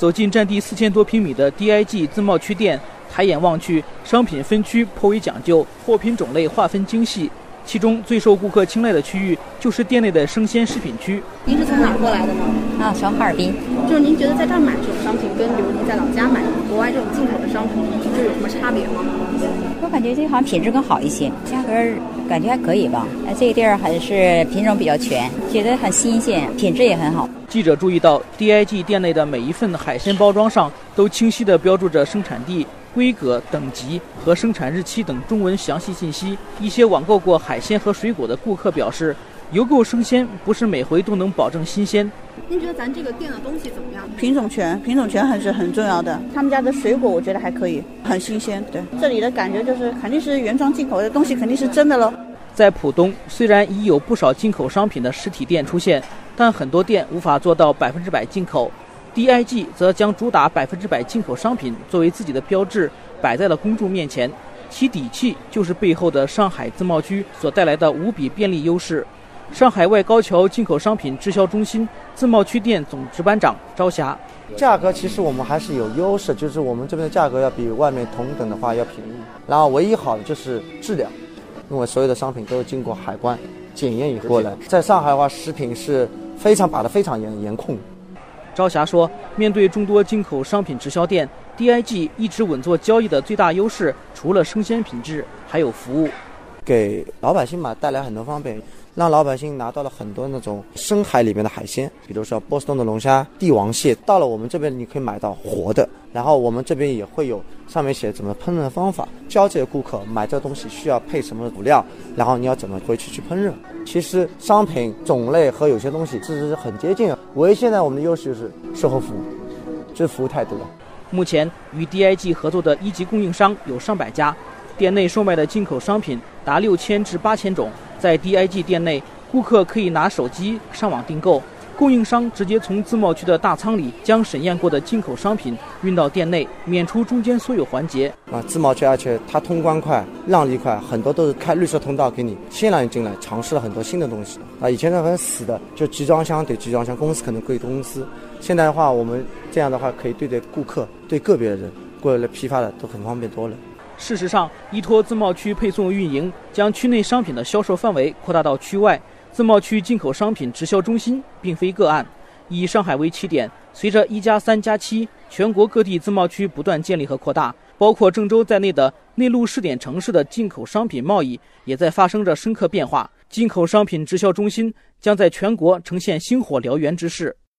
走进占地四千多平米的 DIG 自贸区店，抬眼望去，商品分区颇为讲究，货品种类划分精细。其中最受顾客青睐的区域就是店内的生鲜食品区。您是从哪儿过来的呢？啊，从哈尔滨。就是您觉得在这儿买这种商品，跟比如您在老家买国外这种进口的商品，就有什么差别吗？我感觉这好像品质更好一些，价格感觉还可以吧。哎，这个地儿还是品种比较全，觉得很新鲜，品质也很好。记者注意到，DIG 店内的每一份海鲜包装上都清晰地标注着生产地。规格、等级和生产日期等中文详细信息。一些网购过海鲜和水果的顾客表示，邮购生鲜不是每回都能保证新鲜。您觉得咱这个店的东西怎么样？品种全，品种全还是很重要的。他们家的水果我觉得还可以，很新鲜。对，这里的感觉就是肯定是原装进口的东西，肯定是真的喽。在浦东，虽然已有不少进口商品的实体店出现，但很多店无法做到百分之百进口。DIG 则将主打百分之百进口商品作为自己的标志摆在了公众面前，其底气就是背后的上海自贸区所带来的无比便利优势。上海外高桥进口商品直销中心自贸区店总值班长朝霞：价格其实我们还是有优势，就是我们这边的价格要比外面同等的话要便宜。然后唯一好的就是质量，因为所有的商品都是经过海关检验以后来。在上海的话，食品是非常把的非常严严控。朝霞说：“面对众多进口商品直销店，DIG 一直稳坐交易的最大优势，除了生鲜品质，还有服务，给老百姓嘛带来很多方便。”让老百姓拿到了很多那种深海里面的海鲜，比如说波士顿的龙虾、帝王蟹，到了我们这边你可以买到活的。然后我们这边也会有上面写怎么烹饪的方法，教这些顾客买这东西需要配什么辅料，然后你要怎么回去去烹饪。其实商品种类和有些东西其实是很接近的，唯一现在我们的优势就是售后服务，这服务态度了。目前与 DIG 合作的一级供应商有上百家，店内售卖的进口商品达六千至八千种。在 DIG 店内，顾客可以拿手机上网订购，供应商直接从自贸区的大仓里将审验过的进口商品运到店内，免除中间所有环节。啊，自贸区而且它通关快、让利快，很多都是开绿色通道给你，先让你进来尝试了很多新的东西。啊，以前是很死的，就集装箱对集装箱，公司可能归公司。现在的话，我们这样的话可以对对顾客，对个别的人过来批发的都很方便多了。事实上，依托自贸区配送运营，将区内商品的销售范围扩大到区外。自贸区进口商品直销中心并非个案。以上海为起点，随着“一加三加七”，全国各地自贸区不断建立和扩大，包括郑州在内的内陆试点城市的进口商品贸易也在发生着深刻变化。进口商品直销中心将在全国呈现星火燎原之势。